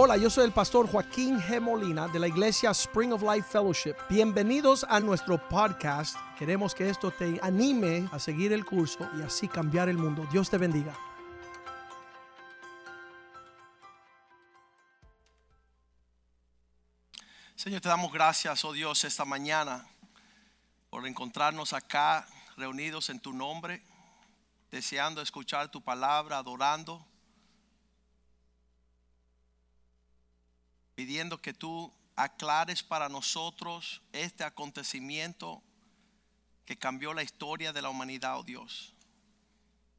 Hola, yo soy el pastor Joaquín G. Molina de la iglesia Spring of Life Fellowship. Bienvenidos a nuestro podcast. Queremos que esto te anime a seguir el curso y así cambiar el mundo. Dios te bendiga. Señor, te damos gracias, oh Dios, esta mañana por encontrarnos acá reunidos en tu nombre, deseando escuchar tu palabra, adorando, pidiendo que tú aclares para nosotros este acontecimiento que cambió la historia de la humanidad, oh Dios.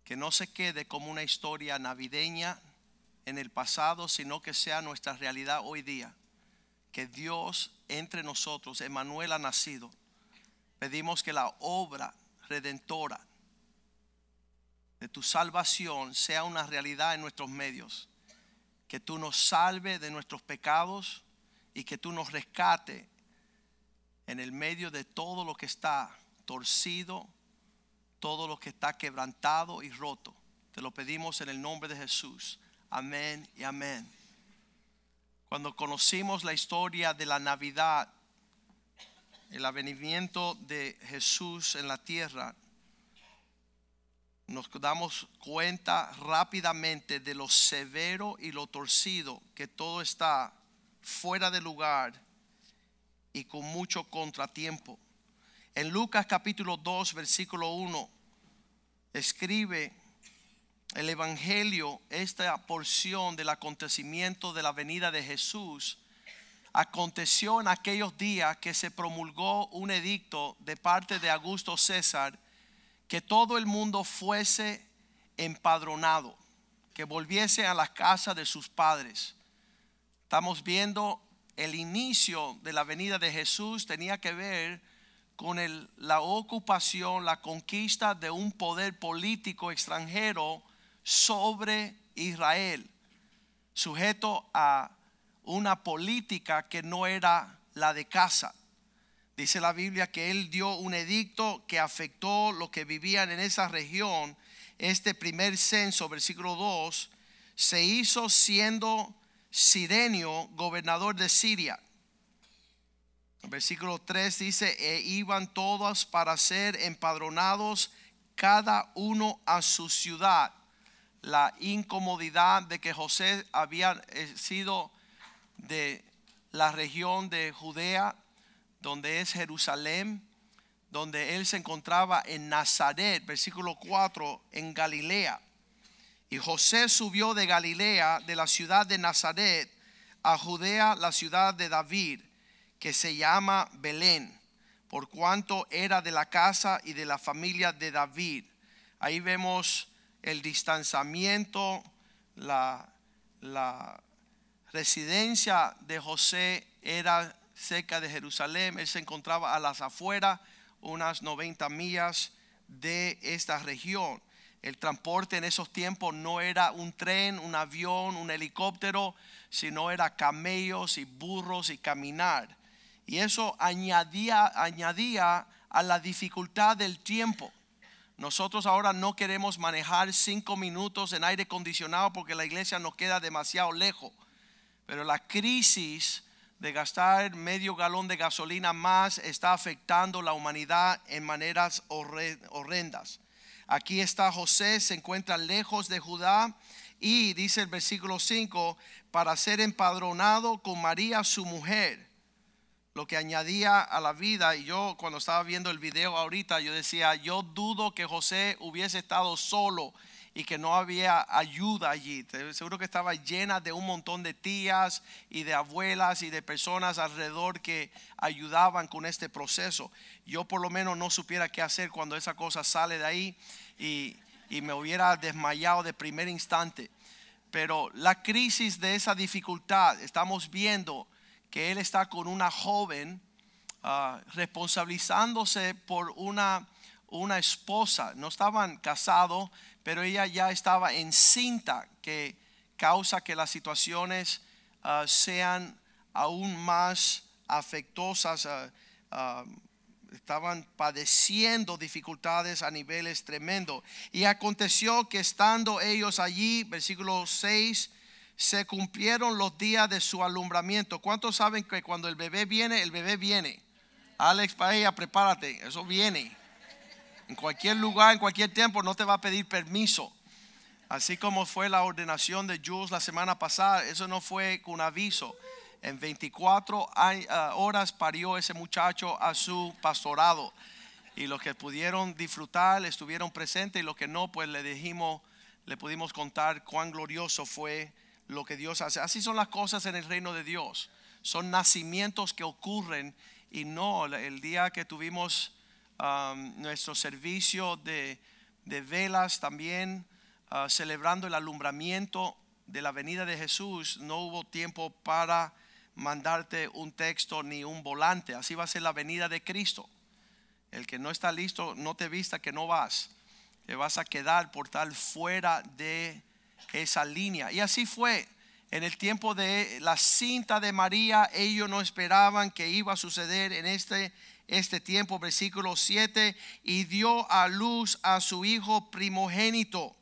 Que no se quede como una historia navideña en el pasado, sino que sea nuestra realidad hoy día que Dios entre nosotros, Emanuel ha nacido. Pedimos que la obra redentora de tu salvación sea una realidad en nuestros medios. Que tú nos salve de nuestros pecados y que tú nos rescate en el medio de todo lo que está torcido, todo lo que está quebrantado y roto. Te lo pedimos en el nombre de Jesús. Amén y amén. Cuando conocimos la historia de la Navidad, el avenimiento de Jesús en la tierra, nos damos cuenta rápidamente de lo severo y lo torcido que todo está fuera de lugar y con mucho contratiempo. En Lucas capítulo 2, versículo 1, escribe el Evangelio, esta porción del acontecimiento de la venida de Jesús, aconteció en aquellos días que se promulgó un edicto de parte de Augusto César que todo el mundo fuese empadronado, que volviese a la casa de sus padres. Estamos viendo el inicio de la venida de Jesús tenía que ver con la ocupación, la conquista de un poder político extranjero sobre Israel, sujeto a una política que no era la de casa. Dice la Biblia que él dio un edicto que afectó los que vivían en esa región. Este primer censo, versículo 2, se hizo siendo Sirenio gobernador de Siria. Versículo 3 dice, e iban todos para ser empadronados cada uno a su ciudad la incomodidad de que José había eh, sido de la región de Judea, donde es Jerusalén, donde él se encontraba en Nazaret, versículo 4, en Galilea. Y José subió de Galilea, de la ciudad de Nazaret, a Judea, la ciudad de David, que se llama Belén, por cuanto era de la casa y de la familia de David. Ahí vemos el distanciamiento, la, residencia de José era cerca de Jerusalén, él se encontraba a las afueras, unas 90 millas de esta región. El transporte en esos tiempos no era un tren, un avión, un helicóptero, sino era camellos y burros y caminar. Y eso añadía, añadía a la dificultad del tiempo. Nosotros ahora no queremos manejar cinco minutos en aire acondicionado porque la iglesia nos queda demasiado lejos. Pero la crisis de gastar medio galón de gasolina más está afectando la humanidad en maneras horrendas. Aquí está José, se encuentra lejos de Judá y dice el versículo 5, para ser empadronado con María su mujer lo que añadía a la vida. Y yo cuando estaba viendo el video ahorita, yo decía, yo dudo que José hubiese estado solo y que no había ayuda allí. Seguro que estaba llena de un montón de tías y de abuelas y de personas alrededor que ayudaban con este proceso. Yo por lo menos no supiera qué hacer cuando esa cosa sale de ahí y, y me hubiera desmayado de primer instante. Pero la crisis de esa dificultad, estamos viendo que él está con una joven ah, responsabilizándose por una, una esposa. No estaban casados, pero ella ya estaba encinta, que causa que las situaciones ah, sean aún más afectosas. Ah, estaban padeciendo dificultades a niveles tremendos. Y aconteció que estando ellos allí, versículo 6, se cumplieron los días de su alumbramiento. ¿Cuántos saben que cuando el bebé viene, el bebé viene? Alex ella prepárate, eso viene. En cualquier lugar, en cualquier tiempo, no te va a pedir permiso. Así como fue la ordenación de Jules la semana pasada, eso no fue con aviso. En 24 ah, horas parió ese muchacho a su pastorado. Y los que pudieron disfrutar estuvieron presentes y los que no, pues le dijimos, le pudimos contar cuán glorioso fue lo que Dios hace. Así son las cosas en el reino de Dios. Son nacimientos que ocurren y no el día que tuvimos nuestro servicio de, velas también uh, celebrando el alumbramiento de la venida de Jesús, no hubo tiempo para mandarte un texto ni un volante. Así va a ser la venida de Cristo. El que no está listo, no te vista que no vas. Te vas a quedar por tal fuera de esa línea. Y así fue. En el tiempo de la cinta de María, ellos no esperaban que iba a suceder en este, este tiempo, versículo 7, y dio a luz a su hijo primogénito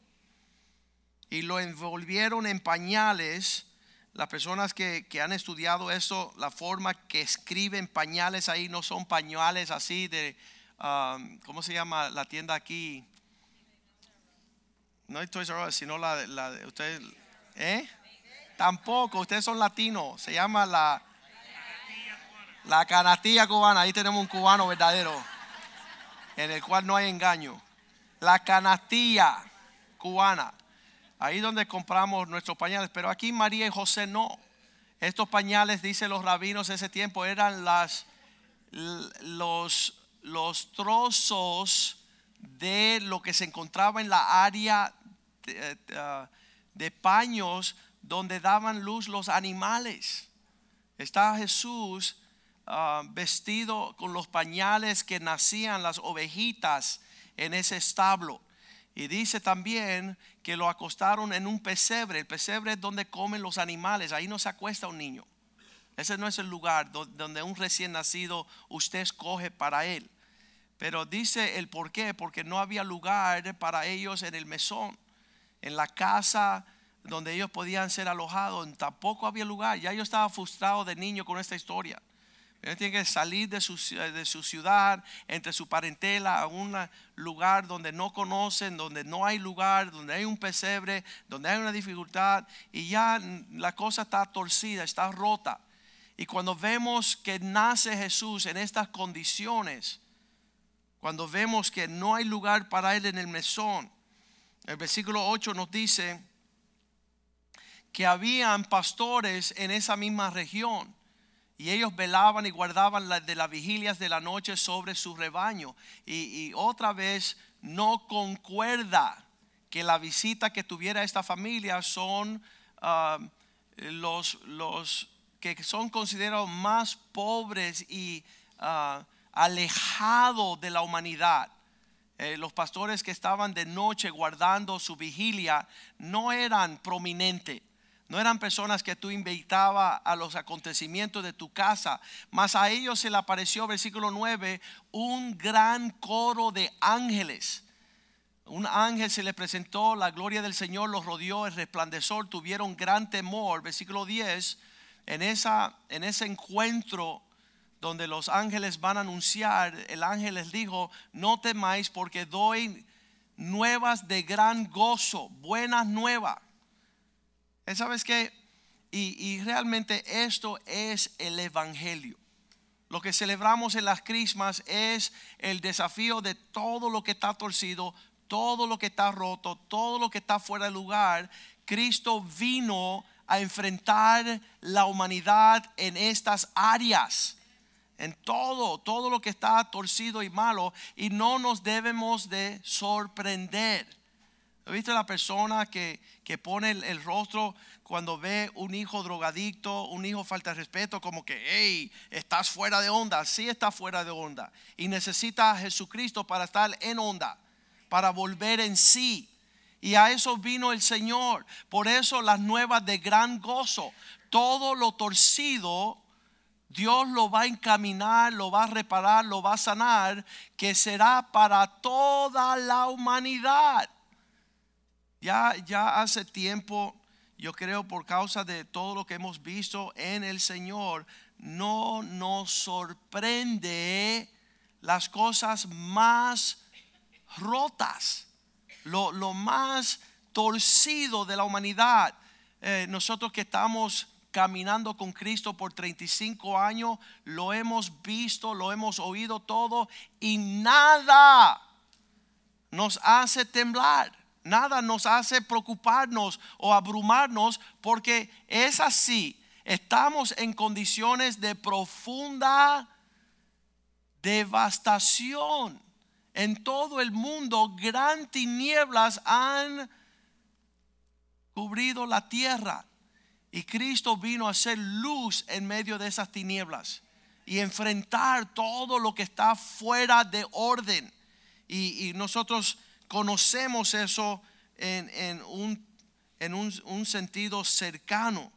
y lo envolvieron en pañales. Las personas que, han estudiado eso, la forma que escriben pañales ahí no son pañales así de, um, ¿cómo se llama la tienda aquí? No es Toys R sino la, de ustedes, ¿eh? Tampoco, ustedes son latinos, se llama la, la canastilla cubana, ahí tenemos un cubano verdadero, en el cual no hay engaño. La canastilla cubana, ahí donde compramos nuestros pañales, pero aquí María y José no. Estos pañales, dicen los rabinos de ese tiempo, eran las, los, los trozos de lo que se encontraba en la área de, de paños donde daban luz los animales. Está Jesús ah, vestido con los pañales que nacían las ovejitas en ese establo. Y dice también que lo acostaron en un pesebre. El pesebre es donde comen los animales. Ahí no se acuesta un niño. Ese no es el lugar donde un recién nacido usted escoge para él. Pero dice el por qué, porque no había lugar para ellos en el mesón, en la casa donde ellos podían ser alojados, tampoco había lugar. Ya yo estaba frustrado de niño con esta historia. Ellos tienen que salir de su, ciudad, entre su parentela, a un lugar donde no conocen, donde no hay lugar, donde hay un pesebre, donde hay una dificultad y ya la cosa está torcida, está rota. Y cuando vemos que nace Jesús en estas condiciones, cuando vemos que no hay lugar para él en el mesón, el versículo 8 nos dice, que habían pastores en esa misma región y ellos velaban y guardaban de las vigilias de la noche sobre su rebaño. Y, otra vez no concuerda que la visita que tuviera esta familia son ah, los, los que son considerados más pobres y uh, alejados de la humanidad. Eh, los pastores que estaban de noche guardando su vigilia no eran prominentes no eran personas que tú invitabas a los acontecimientos de tu casa, mas a ellos se le apareció, versículo 9, un gran coro de ángeles. Un ángel se le presentó, la gloria del Señor los rodeó, el resplandecor, tuvieron gran temor. Versículo 10, en, esa, en ese encuentro donde los ángeles van a anunciar, el ángel les dijo, no temáis porque doy nuevas de gran gozo, buenas nuevas ¿Sabes qué? Y, realmente esto es el Evangelio. Lo que celebramos en las crismas es el desafío de todo lo que está torcido, todo lo que está roto, todo lo que está fuera de lugar. Cristo vino a enfrentar la humanidad en estas áreas, en todo, todo lo que está torcido y malo, y no nos debemos de sorprender. ¿Has visto la persona que, pone el, rostro cuando ve un hijo drogadicto, un hijo falta de respeto, como que, hey, estás fuera de onda? Sí está fuera de onda. Y necesita a Jesucristo para estar en onda, para volver en sí. Y a eso vino el Señor. Por eso las nuevas de gran gozo. Todo lo torcido, Dios lo va a encaminar, lo va a reparar, lo va a sanar, que será para toda la humanidad. Ya, ya hace tiempo yo creo por causa de todo lo que hemos visto en el Señor, no nos sorprende las cosas más rotas, lo, lo más torcido de la humanidad. Eh, nosotros que estamos caminando con Cristo por 35 años, lo hemos visto, lo hemos oído todo y nada nos hace temblar, nada nos hace preocuparnos o abrumarnos porque es así. Estamos en condiciones de profunda devastación. En todo el mundo, gran tinieblas han cubrido la tierra. Y Cristo vino a ser luz en medio de esas tinieblas y enfrentar todo lo que está fuera de orden. Y, nosotros conocemos eso en, un, en un, sentido cercano.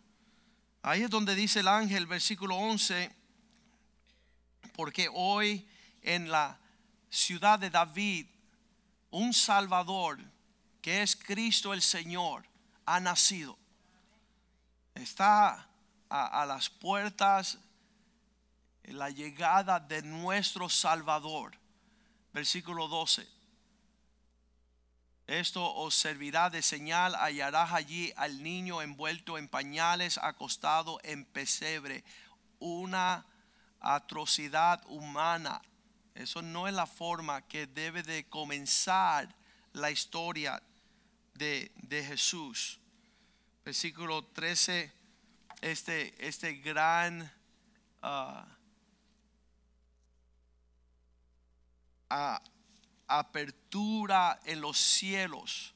Ahí es donde dice el ángel, versículo 11, porque hoy en la ciudad de David, un Salvador, que es Cristo el Señor, ha nacido. Está a, a las puertas la llegada de nuestro Salvador. Versículo 12. Esto os servirá de señal, hallarás allí al niño envuelto en pañales, acostado en pesebre. Una atrocidad humana. Eso no es la forma que debe de comenzar la historia de, Jesús. Versículo 13, este, este gran uh, apertura en los cielos.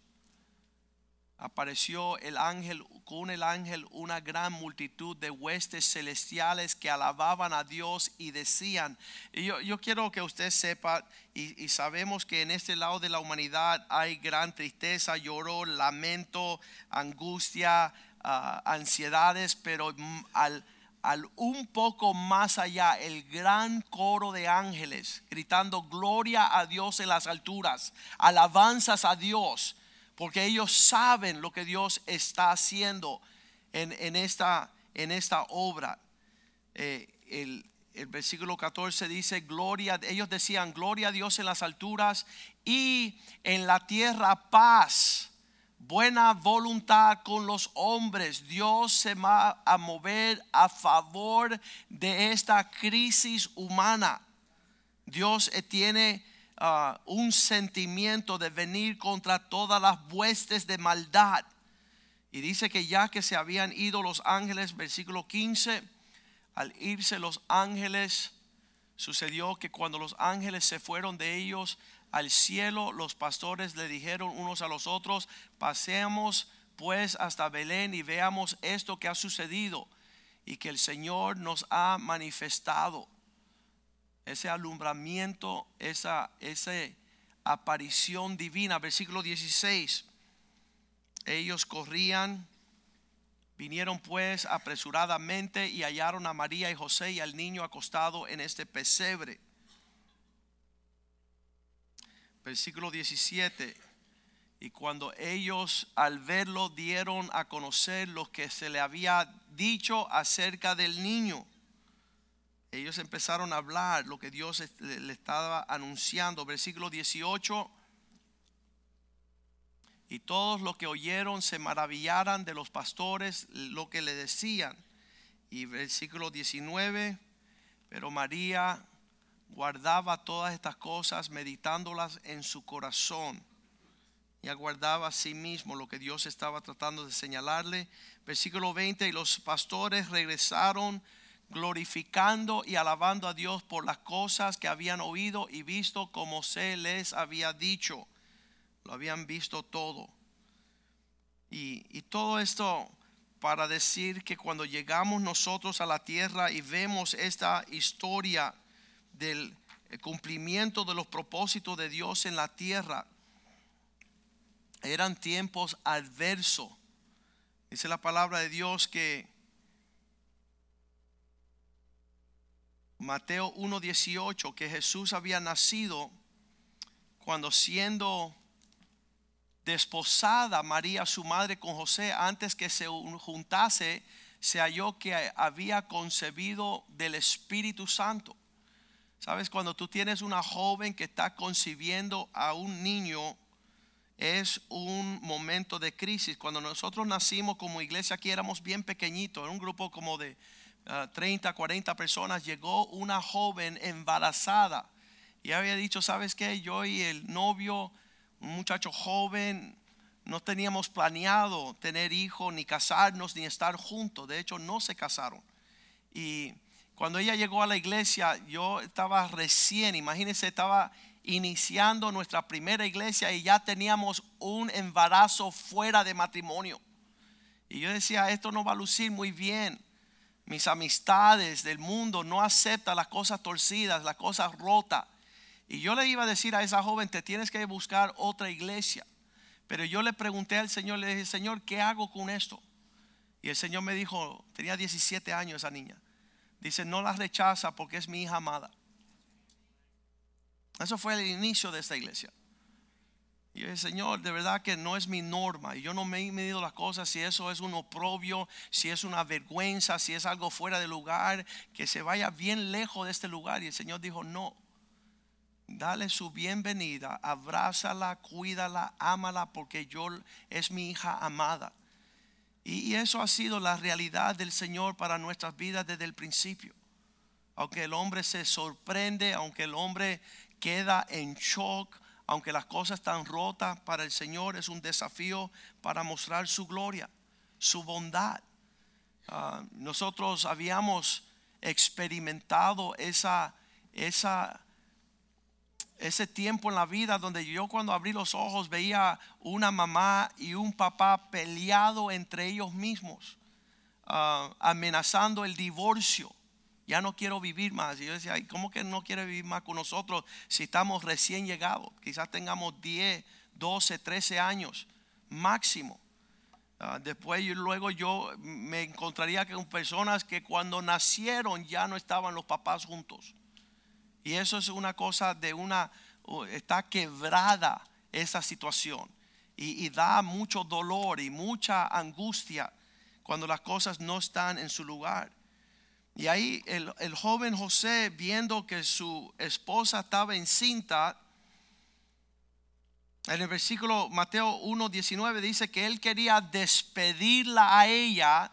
Apareció el ángel con el ángel una gran multitud de huestes celestiales que alababan a Dios y decían, y yo, yo, quiero que usted sepa, y, sabemos que en este lado de la humanidad hay gran tristeza, lloro, lamento, angustia, ah, ansiedades, pero al, al un poco más allá el gran coro de ángeles gritando gloria a Dios en las alturas, alabanzas a Dios porque ellos saben lo que Dios está haciendo en, esta, en esta, obra. Eh, el, el versículo 14 dice, gloria, ellos decían, gloria a Dios en las alturas y en la tierra paz, buena voluntad con los hombres. Dios se va a mover a favor de esta crisis humana. Dios tiene Ah, un sentimiento de venir contra todas las huestes de maldad. Y dice que ya que se habían ido los ángeles, versículo 15, al irse los ángeles, sucedió que cuando los ángeles se fueron de ellos al cielo, los pastores le dijeron unos a los otros, pasemos pues hasta Belén y veamos esto que ha sucedido y que el Señor nos ha manifestado ese alumbramiento, esa, esa aparición divina. Versículo 16. Ellos corrían, vinieron pues apresuradamente y hallaron a María y José y al niño acostado en este pesebre. Versículo 17. Y cuando ellos al verlo dieron a conocer lo que se le había dicho acerca del niño ellos empezaron a hablar lo que Dios le estaba anunciando. Versículo 18. Y todos los que oyeron se maravillaran de los pastores lo que le decían. Y versículo 19. Pero María guardaba todas estas cosas, meditándolas en su corazón. Y aguardaba a sí mismo lo que Dios estaba tratando de señalarle. Versículo 20. Y los pastores regresaron glorificando y alabando a Dios por las cosas que habían oído y visto como se les había dicho. Lo habían visto todo. Y, todo esto para decir que cuando llegamos nosotros a la tierra y vemos esta historia del cumplimiento de los propósitos de Dios en la tierra, eran tiempos adversos. Dice la palabra de Dios que Mateo 1.18, que Jesús había nacido cuando siendo desposada María, su madre, con José, antes que se juntase, se halló que había concebido del Espíritu Santo. Sabes, cuando tú tienes una joven que está concibiendo a un niño, es un momento de crisis. Cuando nosotros nacimos como iglesia aquí éramos bien pequeñitos, en un grupo como de 30, ah, 40 personas, llegó una joven embarazada y había dicho, ¿sabes qué? Yo y el novio, un muchacho joven, no teníamos planeado tener hijos, ni casarnos, ni estar juntos. De hecho, no se casaron. Y cuando ella llegó a la iglesia, yo estaba recién, imagínense, estaba iniciando nuestra primera iglesia y ya teníamos un embarazo fuera de matrimonio. Y yo decía, esto no va a lucir muy bien. Mis amistades del mundo no aceptan las cosas torcidas, las cosas rotas. Y yo le iba a decir a esa joven, te tienes que buscar otra iglesia. Pero yo le pregunté al Señor, le dije, Señor, ¿qué hago con esto? Y el Señor me dijo, tenía 17 años esa niña. Dice, no la rechaza porque es mi hija amada. Eso fue el inicio de esta iglesia. Y yo dije, Señor, de verdad que no es mi norma. Y yo no me he medido las cosas si eso es un oprobio, si es una vergüenza, si es algo fuera de lugar, que se vaya bien lejos de este lugar. Y el Señor dijo, no. Dale su bienvenida, abrázala, cuídala, ámala, porque yo es mi hija amada. Y eso ha sido la realidad del Señor para nuestras vidas desde el principio. Aunque el hombre se sorprende, aunque el hombre queda en shock, aunque las cosas están rotas para el Señor, es un desafío para mostrar su gloria, su bondad. Ah, nosotros habíamos experimentado esa, esa, ese tiempo en la vida donde yo cuando abrí los ojos veía una mamá y un papá peleado entre ellos mismos, ah, amenazando el divorcio ya no quiero vivir más. Y yo decía, ¿cómo que no quiere vivir más con nosotros si estamos recién llegados? Quizás tengamos 10, 12, 13 años máximo. Ah, después luego yo me encontraría con personas que cuando nacieron ya no estaban los papás juntos. Y eso es una cosa de una, está quebrada esa situación. y da mucho dolor y mucha angustia cuando las cosas no están en su lugar. Y ahí el, joven José, viendo que su esposa estaba encinta, en el versículo Mateo 1.19 dice que él quería despedirla a ella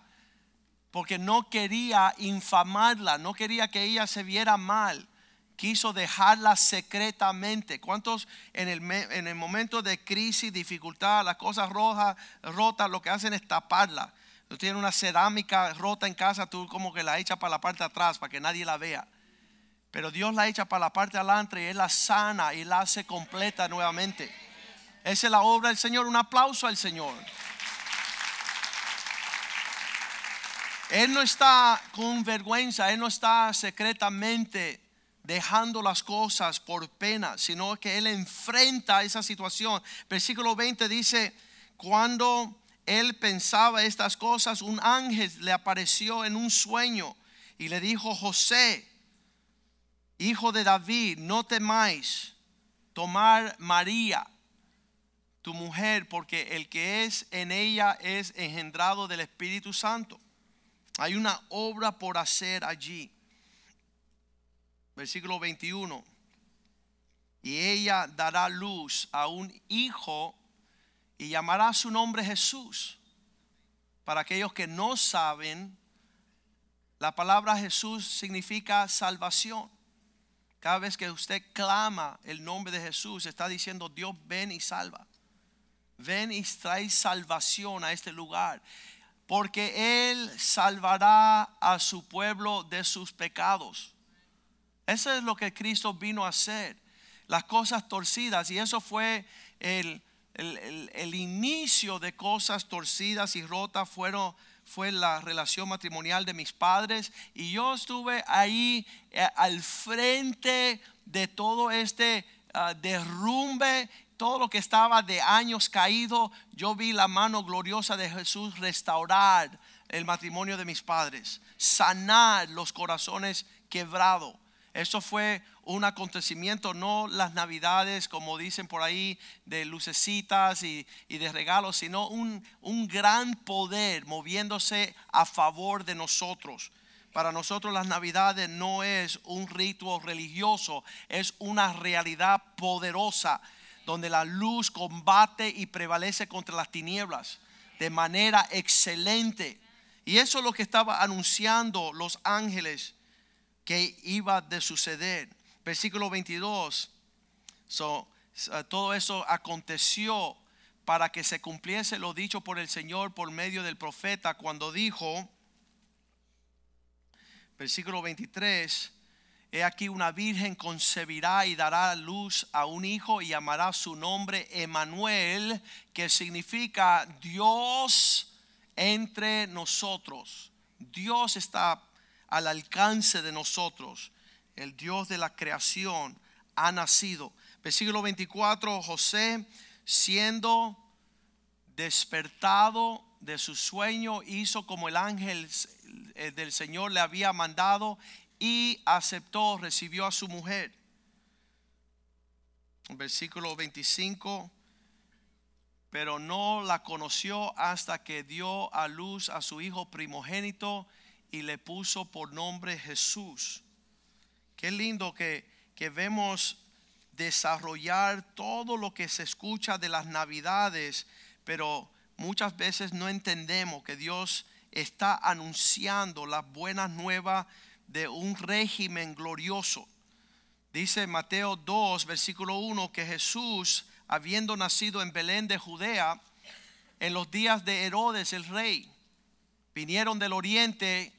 porque no quería infamarla, no quería que ella se viera mal. Quiso dejarla secretamente. ¿Cuántos en el, en el momento de crisis, dificultad, las cosas rojas, rotas, lo que hacen es taparla? Tú tienes una cerámica rota en casa, tú como que la echas para la parte de atrás para que nadie la vea. Pero Dios la echa para la parte de adelante y Él la sana y la hace completa nuevamente. Esa es la obra del Señor. Un aplauso al Señor. Él no está con vergüenza, Él no está secretamente dejando las cosas por pena, sino que Él enfrenta esa situación. Versículo 20 dice, cuando él pensaba estas cosas, un ángel le apareció en un sueño y le dijo, José, hijo de David, no temáis tomar María, tu mujer, porque el que es en ella es engendrado del Espíritu Santo. Hay una obra por hacer allí. Versículo 21. Y ella dará luz a un hijo y llamará su nombre Jesús. Para aquellos que no saben, la palabra Jesús significa salvación. Cada vez que usted clama el nombre de Jesús, está diciendo Dios ven y salva. Ven y trae salvación a este lugar. Porque Él salvará a su pueblo de sus pecados. Eso es lo que Cristo vino a hacer. Las cosas torcidas. Y eso fue el, el, inicio de cosas torcidas y rotas fueron, fue la relación matrimonial de mis padres y yo estuve ahí eh, al frente de todo este ah, derrumbe, todo lo que estaba de años caído, yo vi la mano gloriosa de Jesús restaurar el matrimonio de mis padres, sanar los corazones quebrados. Eso fue un acontecimiento, no las navidades, como dicen por ahí, de lucecitas y, y de regalos, sino un, un gran poder moviéndose a favor de nosotros. Para nosotros las navidades no es un rito religioso, es una realidad poderosa donde la luz combate y prevalece contra las tinieblas de manera excelente. Y eso es lo que estaba anunciando los ángeles que iba de suceder. Versículo 22. todo eso aconteció para que se cumpliese lo dicho por el Señor por medio del profeta cuando dijo, versículo 23, He aquí una virgen concebirá y dará luz a un hijo y llamará su nombre Emanuel, que significa Dios entre nosotros. Dios está al alcance de nosotros. El Dios de la creación ha nacido. Versículo 24, José siendo despertado de su sueño hizo como el ángel eh, del Señor le había mandado y aceptó, recibió a su mujer. Versículo 25, pero no la conoció hasta que dio a luz a su hijo primogénito y le puso por nombre Jesús. Qué lindo que, que vemos desarrollar todo lo que se escucha de las navidades, pero muchas veces no entendemos que Dios está anunciando las buenas nuevas de un régimen glorioso. Dice Mateo 2, versículo 1, que Jesús, habiendo nacido en Belén de Judea, en los días de Herodes el rey, vinieron del oriente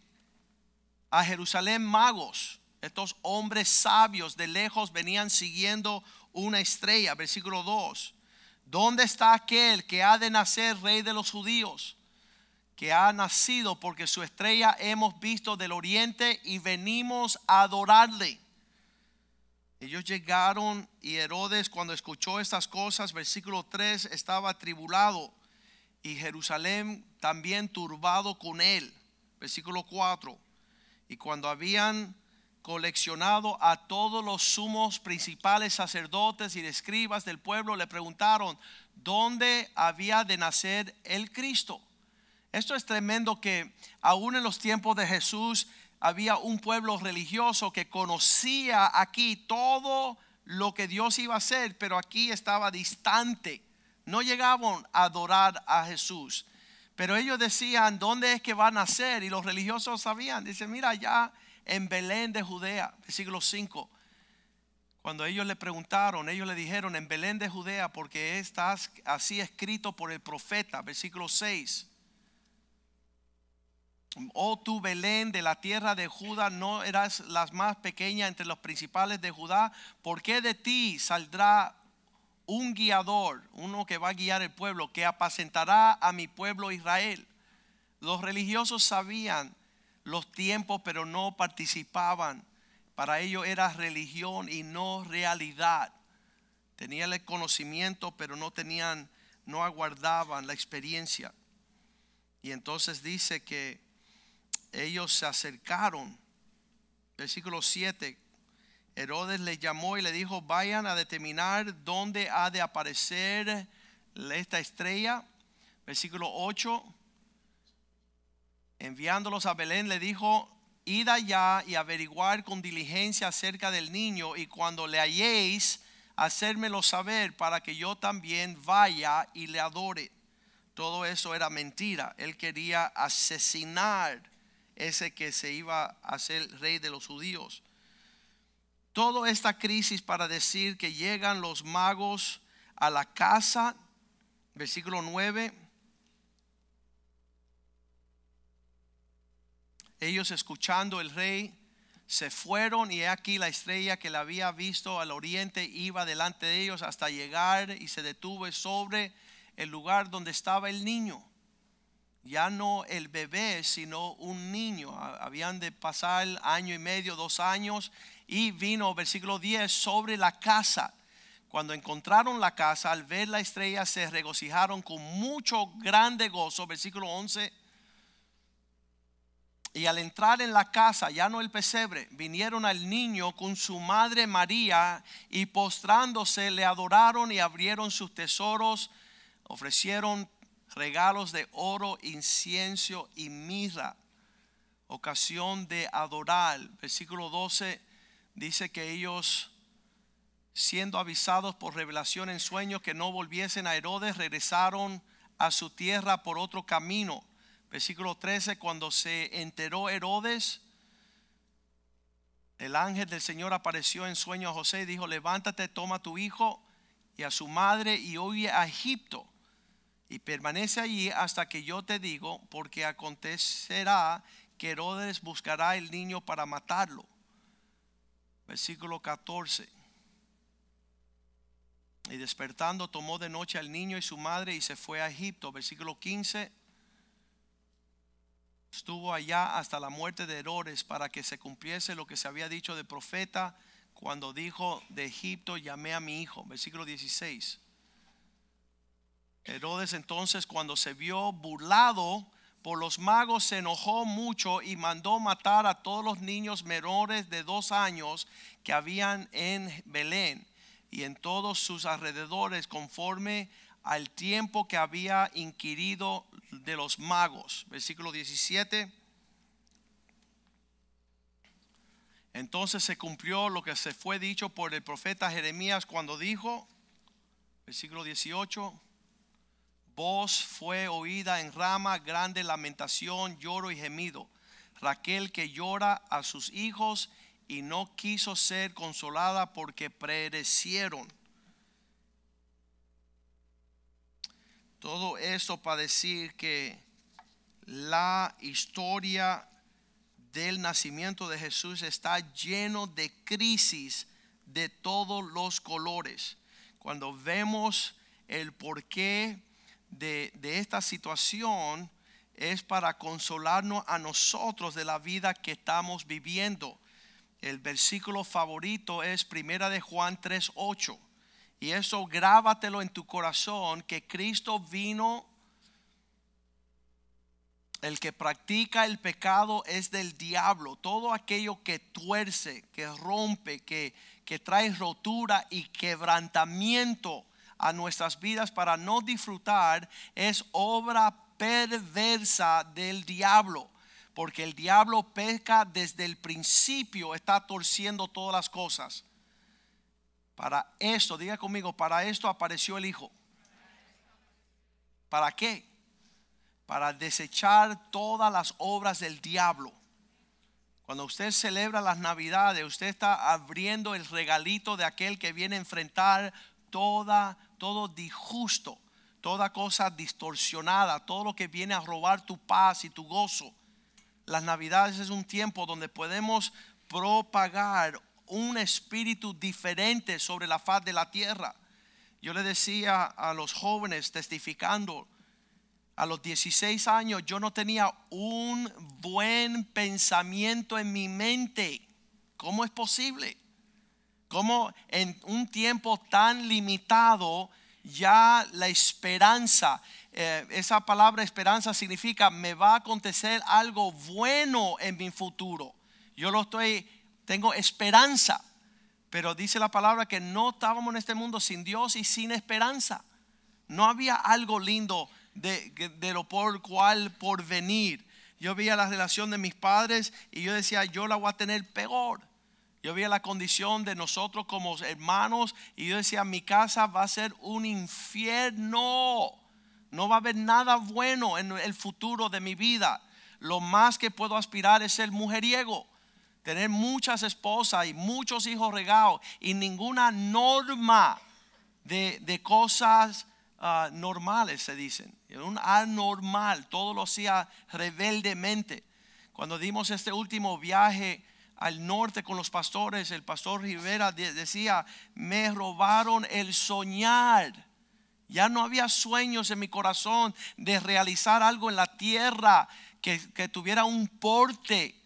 a Jerusalén magos. Estos hombres sabios de lejos venían siguiendo una estrella. Versículo 2. ¿Dónde está aquel que ha de nacer rey de los judíos? Que ha nacido porque su estrella hemos visto del oriente y venimos a adorarle. Ellos llegaron y Herodes cuando escuchó estas cosas, versículo 3, estaba atribulado y Jerusalén también turbado con él. Versículo 4. Y cuando habían coleccionado a todos los sumos principales sacerdotes y escribas del pueblo, le preguntaron dónde había de nacer el Cristo. Esto es tremendo que aún en los tiempos de Jesús había un pueblo religioso que conocía aquí todo lo que Dios iba a hacer, pero aquí estaba distante. No llegaban a adorar a Jesús. Pero ellos decían, ¿dónde es que va a nacer? Y los religiosos sabían. Dicen, mira, ya en Belén de Judea, siglo 5. Cuando ellos le preguntaron, ellos le dijeron, en Belén de Judea, porque estás así escrito por el profeta, versículo 6. Oh tú Belén de la tierra de Judá, no eras la más pequeña entre los principales de Judá, porque de ti saldrá un guiador, uno que va a guiar el pueblo, que apacentará a mi pueblo Israel. Los religiosos sabían los tiempos, pero no participaban. Para ellos era religión y no realidad. Tenían el conocimiento, pero no tenían, no aguardaban la experiencia. Y entonces dice que ellos se acercaron. Versículo 7, Herodes le llamó y le dijo, vayan a determinar dónde ha de aparecer esta estrella. Versículo 8, enviándolos a Belén, le dijo, id allá y averiguar con diligencia acerca del niño y cuando le halléis, hacérmelo saber para que yo también vaya y le adore. Todo eso era mentira. Él quería asesinar ese que se iba a ser rey de los judíos toda esta crisis para decir que llegan los magos a la casa, versículo 9. Ellos escuchando el rey se fueron y aquí la estrella que la había visto al oriente iba delante de ellos hasta llegar y se detuvo sobre el lugar donde estaba el niño. Ya no el bebé, sino un niño. Habían de pasar año y medio, dos años y vino, versículo 10, sobre la casa. Cuando encontraron la casa, al ver la estrella, se regocijaron con mucho grande gozo. Versículo 11. Y al entrar en la casa, ya no el pesebre, vinieron al niño con su madre María y postrándose le adoraron y abrieron sus tesoros, ofrecieron regalos de oro, incienso y mirra. Ocasión de adorar. Versículo 12 dice que ellos, siendo avisados por revelación en sueños que no volviesen a Herodes, regresaron a su tierra por otro camino Versículo 13, cuando se enteró Herodes, el ángel del Señor apareció en sueño a José y dijo, levántate, toma a tu hijo y a su madre y huye a Egipto y permanece allí hasta que yo te digo, porque acontecerá que Herodes buscará el niño para matarlo. Versículo 14. Y despertando tomó de noche al niño y su madre y se fue a Egipto. Versículo 15 estuvo allá hasta la muerte de Herodes para que se cumpliese lo que se había dicho de profeta cuando dijo de Egipto llamé a mi hijo. Versículo 16. Herodes entonces cuando se vio burlado por los magos se enojó mucho y mandó matar a todos los niños menores de dos años que habían en Belén y en todos sus alrededores conforme al tiempo que había inquirido de los magos. Versículo 17. Entonces se cumplió lo que se fue dicho por el profeta Jeremías cuando dijo, versículo 18, voz fue oída en rama, grande lamentación, lloro y gemido. Raquel que llora a sus hijos y no quiso ser consolada porque perecieron. Todo esto para decir que la historia del nacimiento de Jesús está lleno de crisis de todos los colores. Cuando vemos el porqué de, de esta situación, es para consolarnos a nosotros de la vida que estamos viviendo. El versículo favorito es Primera de Juan 3:8 y eso grábatelo en tu corazón, que Cristo vino, el que practica el pecado es del diablo. Todo aquello que tuerce, que rompe, que, que trae rotura y quebrantamiento a nuestras vidas para no disfrutar, es obra perversa del diablo porque el diablo peca desde el principio, está torciendo todas las cosas. Para esto, diga conmigo, para esto apareció el Hijo. ¿Para qué? Para desechar todas las obras del diablo. Cuando usted celebra las navidades, usted está abriendo el regalito de aquel que viene a enfrentar toda, todo disjusto, toda cosa distorsionada, todo lo que viene a robar tu paz y tu gozo. Las navidades es un tiempo donde podemos propagar un espíritu diferente sobre la faz de la tierra. Yo le decía a los jóvenes testificando, a los 16 años yo no tenía un buen pensamiento en mi mente. ¿Cómo es posible? ¿Cómo en un tiempo tan limitado ya la esperanza, eh, esa palabra esperanza significa me va a acontecer algo bueno en mi futuro? Yo lo estoy tengo esperanza. Pero dice la palabra que no estábamos en este mundo sin Dios y sin esperanza. No había algo lindo de, de lo por cual por venir. Yo veía la relación de mis padres y yo decía, yo la voy a tener peor. Yo veía la condición de nosotros como hermanos y yo decía, mi casa va a ser un infierno. No va a haber nada bueno en el futuro de mi vida. Lo más que puedo aspirar es ser mujeriego tener muchas esposas y muchos hijos regados y ninguna norma de, cosas ah, normales, se dicen. Un anormal, todo lo hacía rebeldemente. Cuando dimos este último viaje al norte con los pastores, el pastor Rivera decía, me robaron el soñar. Ya no había sueños en mi corazón de realizar algo en la tierra que, que tuviera un porte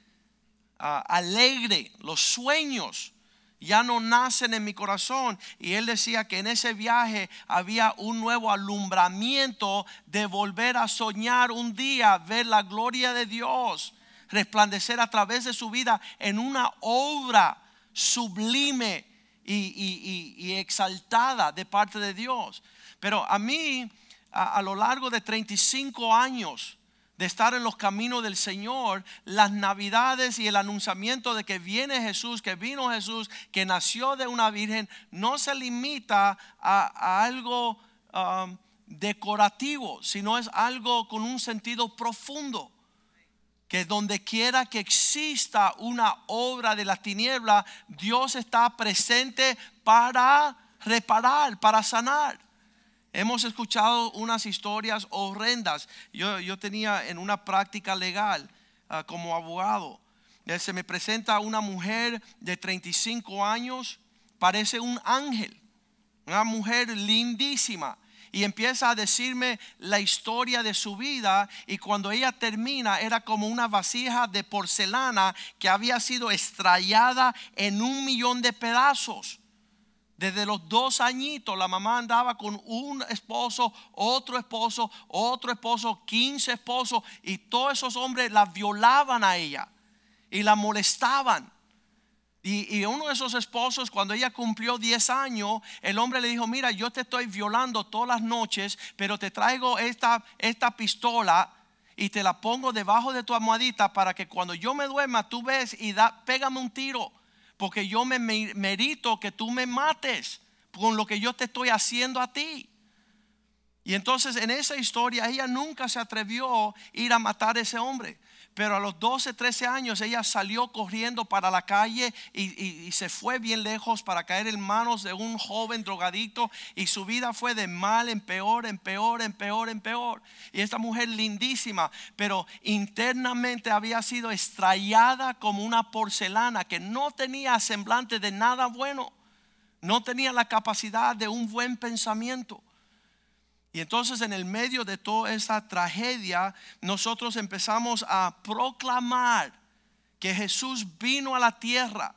alegre, los sueños ya no nacen en mi corazón. Y él decía que en ese viaje había un nuevo alumbramiento de volver a soñar un día, ver la gloria de Dios, resplandecer a través de su vida en una obra sublime y, exaltada de parte de Dios. Pero a mí, a, a lo largo de 35 años, de estar en los caminos del Señor, las navidades y el anunciamiento de que viene Jesús, que vino Jesús, que nació de una virgen, no se limita a, algo um, decorativo, sino es algo con un sentido profundo. Que donde quiera que exista una obra de la tiniebla, Dios está presente para reparar, para sanar. Hemos escuchado unas historias horrendas. Yo, yo tenía en una práctica legal ah, como abogado. Eh, se me presenta una mujer de 35 años, parece un ángel, una mujer lindísima. Y empieza a decirme la historia de su vida y cuando ella termina era como una vasija de porcelana que había sido estrellada en un millón de pedazos. Desde los dos añitos la mamá andaba con un esposo, otro esposo, otro esposo, quince esposos y todos esos hombres la violaban a ella y la molestaban. Y, uno de esos esposos, cuando ella cumplió 10 años, el hombre le dijo, mira, yo te estoy violando todas las noches, pero te traigo esta, esta pistola y te la pongo debajo de tu almohadita para que cuando yo me duerma tú ves y da, pégame un tiro porque yo me merito que tú me mates con lo que yo te estoy haciendo a ti. Y entonces en esa historia ella nunca se atrevió a ir a matar a ese hombre. Pero a los 12, 13 años ella salió corriendo para la calle y, se fue bien lejos para caer en manos de un joven drogadicto y su vida fue de mal en peor, en peor, en peor, en peor. Y esta mujer lindísima, pero internamente había sido estrellada como una porcelana que no tenía semblante de nada bueno, no tenía la capacidad de un buen pensamiento. Y entonces en el medio de toda esa tragedia, nosotros empezamos a proclamar que Jesús vino a la tierra.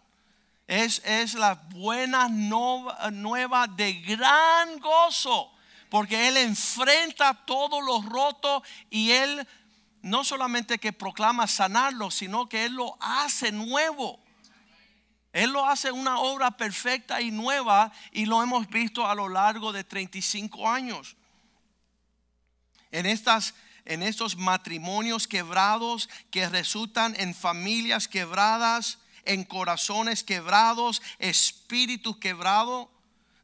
Es, es la buena nueva de gran gozo, porque Él enfrenta todo lo roto y Él no solamente que proclama sanarlo, sino que Él lo hace nuevo. Él lo hace una obra perfecta y nueva y lo hemos visto a lo largo de 35 años en, estas, en estos matrimonios quebrados que resultan en familias quebradas, en corazones quebrados, espíritus quebrados,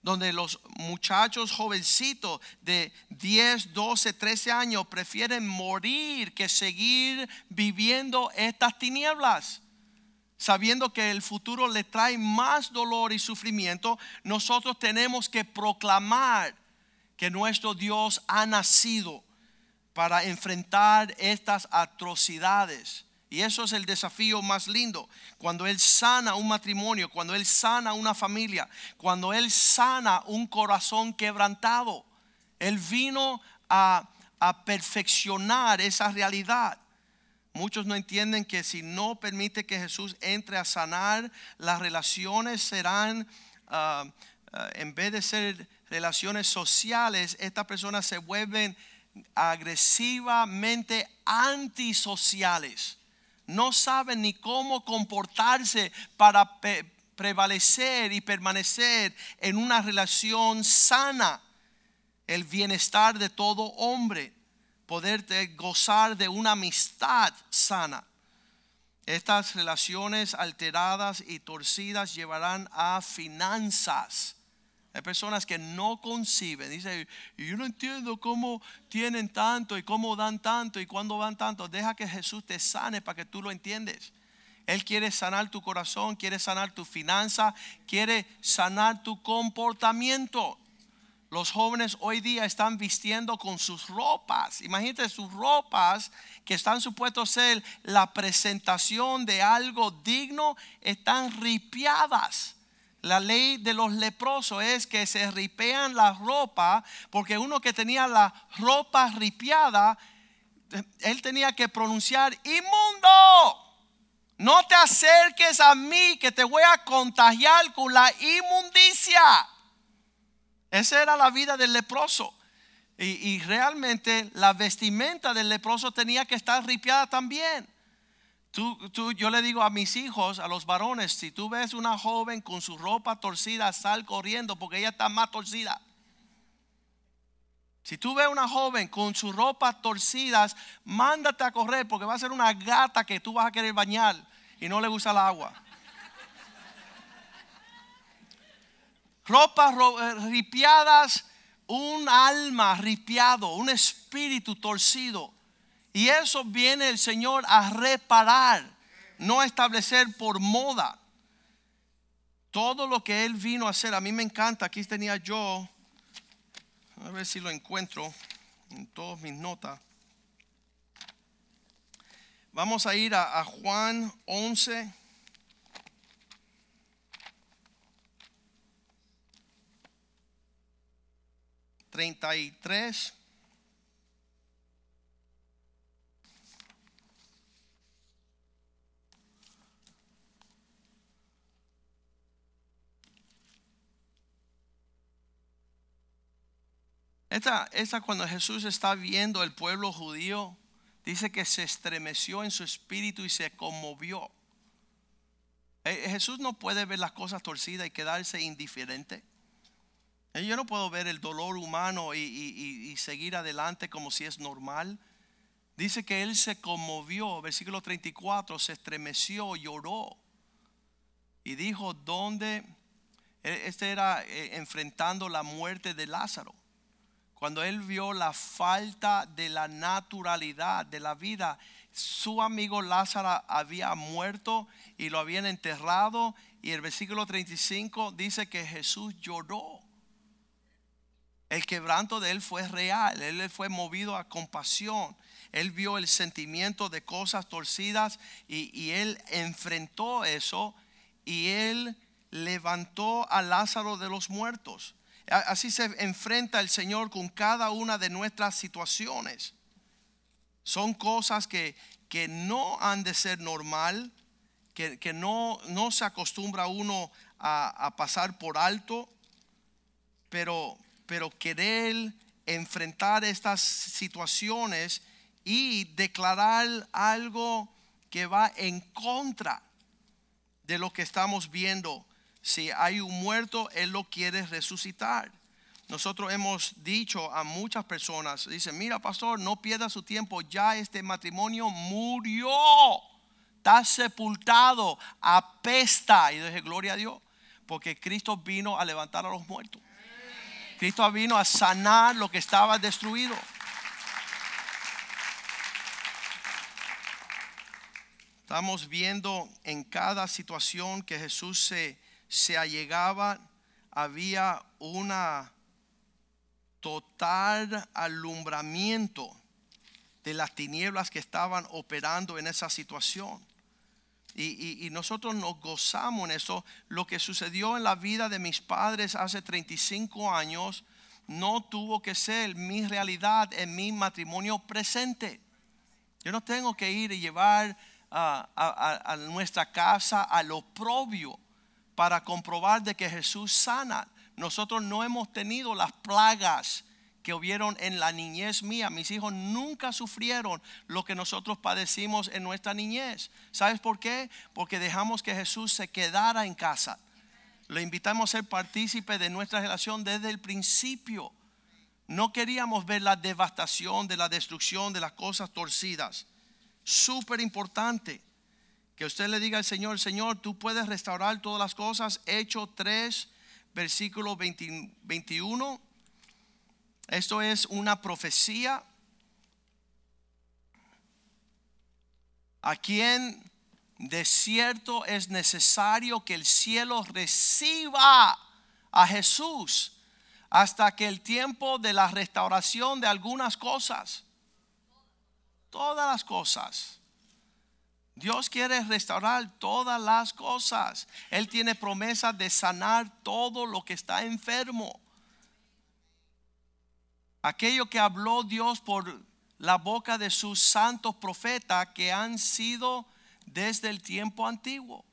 donde los muchachos jovencitos de 10, 12, 13 años prefieren morir que seguir viviendo estas tinieblas. Sabiendo que el futuro le trae más dolor y sufrimiento, nosotros tenemos que proclamar que nuestro Dios ha nacido para enfrentar estas atrocidades. Y eso es el desafío más lindo. Cuando Él sana un matrimonio, cuando Él sana una familia, cuando Él sana un corazón quebrantado. Él vino a, perfeccionar esa realidad. Muchos no entienden que si no permite que Jesús entre a sanar, las relaciones serán, ah, ah, en vez de ser relaciones sociales, estas personas se vuelven agresivamente antisociales. No saben ni cómo comportarse para prevalecer y permanecer en una relación sana. El bienestar de todo hombre. Poder gozar de una amistad sana. Estas relaciones alteradas y torcidas llevarán a finanzas hay personas que no conciben. Dice, yo no entiendo cómo tienen tanto y cómo dan tanto y cuándo dan tanto. Deja que Jesús te sane para que tú lo entiendes. Él quiere sanar tu corazón, quiere sanar tu finanza, quiere sanar tu comportamiento. Los jóvenes hoy día están vistiendo con sus ropas. Imagínate sus ropas que están supuestos ser la presentación de algo digno, están ripiadas la ley de los leprosos es que se ripean la ropa, porque uno que tenía la ropa ripiada, él tenía que pronunciar inmundo. No te acerques a mí que te voy a contagiar con la inmundicia. Esa era la vida del leproso. Y, y realmente la vestimenta del leproso tenía que estar ripiada también Tú, tú, yo le digo a mis hijos, a los varones, si tú ves una joven con su ropa torcida, sal corriendo porque ella está más torcida. Si tú ves una joven con sus ropas torcidas, mándate a correr porque va a ser una gata que tú vas a querer bañar y no le gusta el agua. Ropas eh, ripiadas, un alma ripiado, un espíritu torcido. Y eso viene el Señor a reparar, no a establecer por moda. Todo lo que Él vino a hacer, a mí me encanta. Aquí tenía yo, a ver si lo encuentro en todas mis notas. Vamos a ir a, a Juan 11. 33. Esta, esta cuando Jesús está viendo el pueblo judío, dice que se estremeció en su espíritu y se conmovió. Eh, Jesús no puede ver las cosas torcidas y quedarse indiferente. Eh, yo no puedo ver el dolor humano y, seguir adelante como si es normal. Dice que él se conmovió, versículo 34, se estremeció, lloró y dijo, ¿dónde? E, este era eh, enfrentando la muerte de Lázaro. Cuando él vio la falta de la naturalidad de la vida, su amigo Lázaro había muerto y lo habían enterrado. Y el versículo 35 dice que Jesús lloró. El quebranto de él fue real, él fue movido a compasión. Él vio el sentimiento de cosas torcidas y, él enfrentó eso y él levantó a Lázaro de los muertos. Así se enfrenta el Señor con cada una de nuestras situaciones. Son cosas que, que no han de ser normal, que, no, no, se acostumbra uno a, a pasar por alto, pero pero querer enfrentar estas situaciones y declarar algo que va en contra de lo que estamos viendo. Si hay un muerto, Él lo quiere resucitar. Nosotros hemos dicho a muchas personas, dicen, mira pastor, no pierda su tiempo, ya este matrimonio murió, está sepultado, apesta. Y dije, gloria a Dios, porque Cristo vino a levantar a los muertos. Cristo vino a sanar lo que estaba destruido. Estamos viendo en cada situación que Jesús se, se allegaba, había una total alumbramiento de las tinieblas que estaban operando en esa situación. Y, nosotros nos gozamos en eso. Lo que sucedió en la vida de mis padres hace 35 años no tuvo que ser mi realidad en mi matrimonio presente. Yo no tengo que ir y llevar a, a nuestra casa a lo propio para comprobar de que Jesús sana. Nosotros no hemos tenido las plagas que hubieron en la niñez mía. Mis hijos nunca sufrieron lo que nosotros padecimos en nuestra niñez. ¿Sabes por qué? Porque dejamos que Jesús se quedara en casa. Lo invitamos a ser partícipe de nuestra relación desde el principio. No queríamos ver la devastación, de la destrucción, de las cosas torcidas. Súper importante que usted le diga al Señor, Señor, tú puedes restaurar todas las cosas. Hecho 3, versículo 21 esto es una profecía. A quien de cierto es necesario que el cielo reciba a Jesús hasta que el tiempo de la restauración de algunas cosas, todas las cosas, Dios quiere restaurar todas las cosas. Él tiene promesa de sanar todo lo que está enfermo aquello que habló Dios por la boca de sus santos profetas que han sido desde el tiempo antiguo.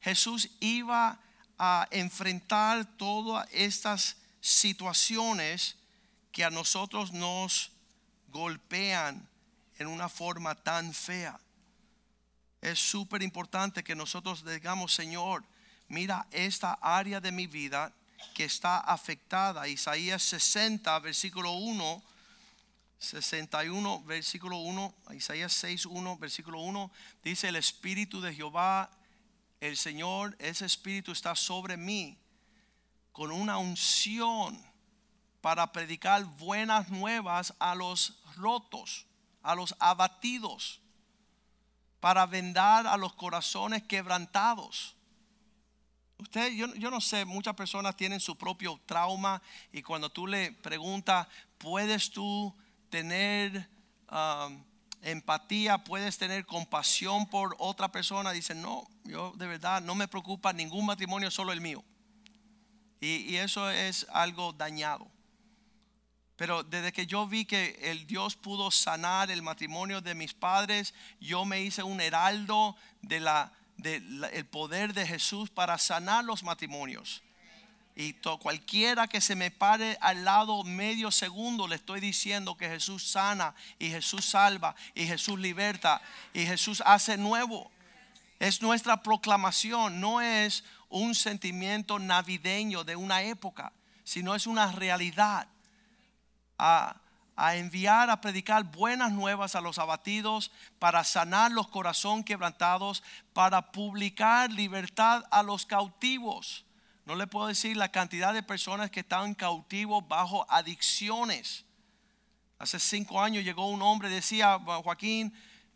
Jesús iba a enfrentar todas estas situaciones que a nosotros nos golpean en una forma tan fea. Es súper importante que nosotros digamos, Señor, mira esta área de mi vida que está afectada. Isaías 60, versículo 1. 61, versículo 1, Isaías 6, 1, versículo 1, dice el Espíritu de Jehová, el Señor, ese Espíritu está sobre mí con una unción para predicar buenas nuevas a los rotos, a los abatidos, para vendar a los corazones quebrantados Usted, yo, yo, no sé, muchas personas tienen su propio trauma y cuando tú le preguntas, ¿puedes tú tener um, empatía? ¿Puedes tener compasión por otra persona? Dicen, no, yo de verdad no me preocupa ningún matrimonio, solo el mío. Y, y eso es algo dañado. Pero desde que yo vi que el Dios pudo sanar el matrimonio de mis padres, yo me hice un heraldo del poder de Jesús para sanar los matrimonios. Y cualquiera que se me pare al lado medio segundo, le estoy diciendo que Jesús sana y Jesús salva y Jesús liberta y Jesús hace nuevo. Es nuestra proclamación, no es un sentimiento navideño de una época, sino es una realidad. A a enviar a predicar buenas nuevas a los abatidos, para sanar los corazones quebrantados, para publicar libertad a los cautivos. No le puedo decir la cantidad de personas que están cautivos bajo adicciones. Hace cinco años llegó un hombre, decía Joaquín,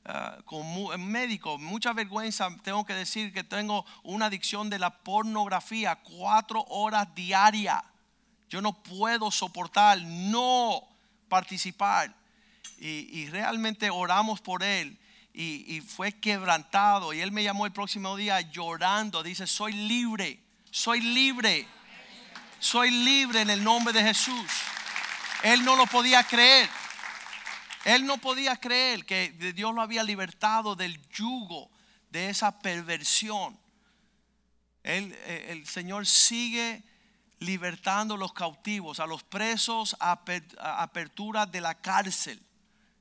uh, como médico, mucha vergüenza, tengo que decir que tengo una adicción de la pornografía, cuatro horas diarias. Yo no puedo soportar, no participar. Y, realmente oramos por él. Y, fue quebrantado. Y él me llamó el próximo día llorando. Dice, soy libre, soy libre. Soy libre en el nombre de Jesús. Él no lo podía creer. Él no podía creer que Dios lo había libertado del yugo de esa perversión. Eh, el Señor sigue libertando los cautivos, a los presos, a apertura de la cárcel,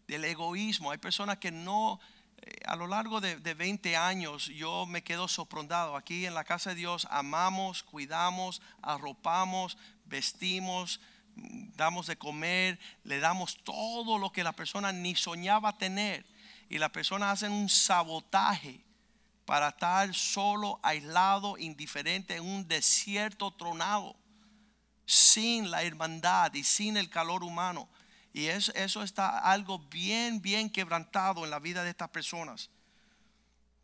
del egoísmo. Hay personas que no, eh, a lo largo de, 20 años yo me quedo sorprendido. Aquí en la casa de Dios amamos, cuidamos, arropamos, vestimos, damos de comer, le damos todo lo que la persona ni soñaba tener. Y la persona hace un sabotaje para estar solo, aislado, indiferente en un desierto tronado sin la hermandad y sin el calor humano. Y eso, eso está algo bien, bien quebrantado en la vida de estas personas.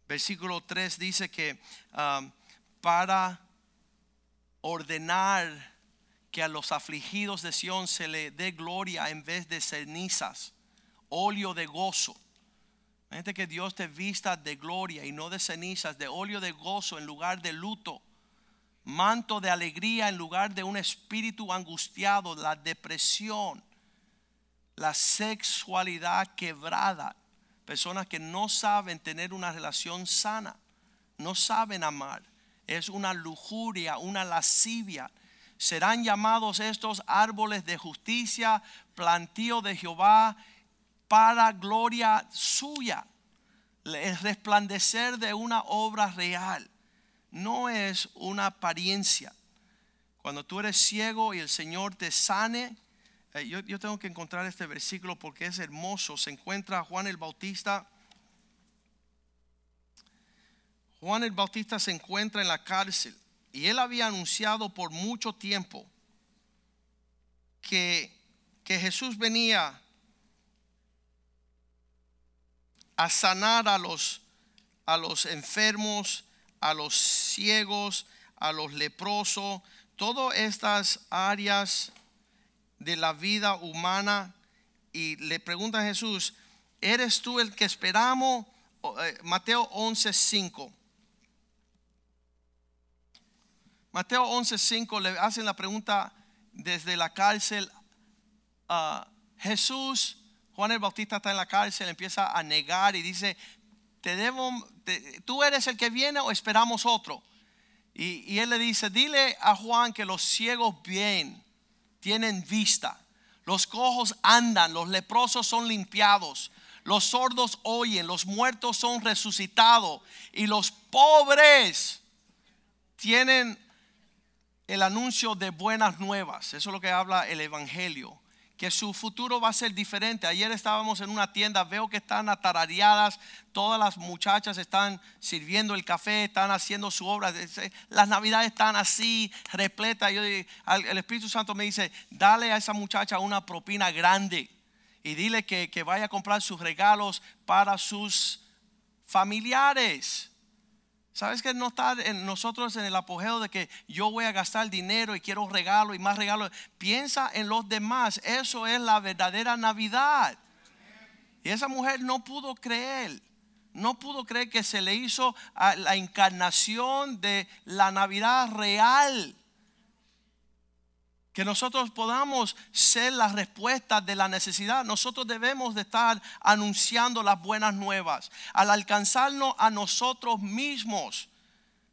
Versículo 3 dice que um, para ordenar que a los afligidos de Sión se le dé gloria en vez de cenizas, óleo de gozo. Gente que Dios te vista de gloria y no de cenizas, de óleo de gozo en lugar de luto manto de alegría en lugar de un espíritu angustiado, la depresión, la sexualidad quebrada, personas que no saben tener una relación sana, no saben amar, es una lujuria, una lascivia. Serán llamados estos árboles de justicia, plantío de Jehová, para gloria suya, el resplandecer de una obra real no es una apariencia. Cuando tú eres ciego y el Señor te sane, eh, yo, yo, tengo que encontrar este versículo porque es hermoso. Se encuentra Juan el Bautista. Juan el Bautista se encuentra en la cárcel y él había anunciado por mucho tiempo que, que Jesús venía a sanar a los, a los enfermos, a los ciegos, a los leprosos, todas estas áreas de la vida humana. Y le pregunta a Jesús, ¿eres tú el que esperamos? Eh, Mateo 11:5. Mateo 11:5 le hacen la pregunta desde la cárcel. a Jesús, Juan el Bautista está en la cárcel, empieza a negar y dice, tú eres el que viene o esperamos otro. Y, él le dice, dile a Juan que los ciegos bien, tienen vista, los cojos andan, los leprosos son limpiados, los sordos oyen, los muertos son resucitados y los pobres tienen el anuncio de buenas nuevas. Eso es lo que habla el Evangelio que su futuro va a ser diferente. Ayer estábamos en una tienda, veo que están atarareadas, todas las muchachas están sirviendo el café, están haciendo su obra. Las navidades están así, repletas. Yo, el Espíritu Santo me dice, dale a esa muchacha una propina grande y dile que, que vaya a comprar sus regalos para sus familiares. ¿Sabes que no está en nosotros en el apogeo de que yo voy a gastar dinero y quiero regalo y más regalo? Piensa en los demás. Eso es la verdadera Navidad. Y esa mujer no pudo creer. No pudo creer que se le hizo la encarnación de la Navidad real que nosotros podamos ser la respuesta de la necesidad. Nosotros debemos de estar anunciando las buenas nuevas. Al alcanzarnos a nosotros mismos,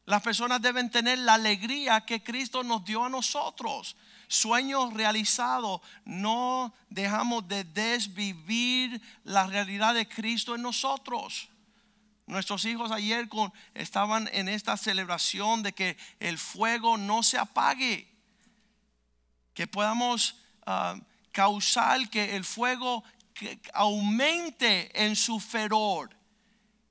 las personas deben tener la alegría que Cristo nos dio a nosotros. Sueños realizados. No dejamos de desvivir la realidad de Cristo en nosotros. Nuestros hijos ayer estaban en esta celebración de que el fuego no se apague que podamos ah, causar que el fuego aumente en su feror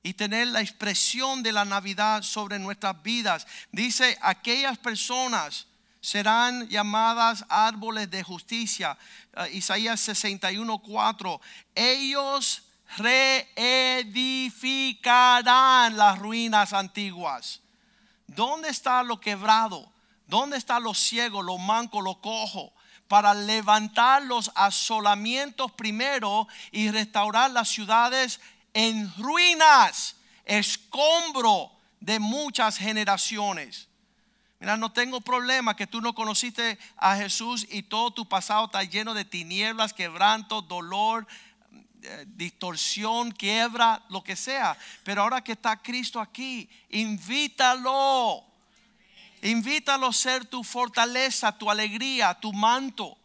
y tener la expresión de la Navidad sobre nuestras vidas. Dice, aquellas personas serán llamadas árboles de justicia. Uh, Isaías 61:4. Ellos reedificarán las ruinas antiguas. ¿Dónde está lo quebrado? ¿Dónde están los ciegos, los mancos, los cojos? Para levantar los asolamientos primero y restaurar las ciudades en ruinas, escombro de muchas generaciones. Mira, no tengo problema que tú no conociste a Jesús y todo tu pasado está lleno de tinieblas, quebranto, dolor, eh, distorsión, quiebra, lo que sea. Pero ahora que está Cristo aquí, invítalo Invítalo a ser tu fortaleza, tu alegría, tu manto.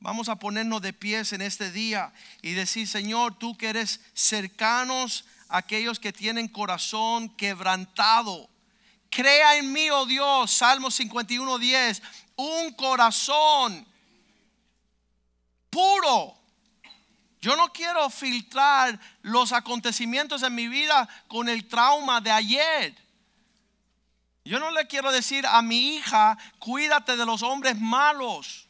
Vamos a ponernos de pies en este día y decir, Señor, tú que eres cercanos a aquellos que tienen corazón quebrantado. Crea en mí, oh Dios, Salmo 51, 10, un corazón puro. Yo no quiero filtrar los acontecimientos en mi vida con el trauma de ayer. Yo no le quiero decir a mi hija, cuídate de los hombres malos.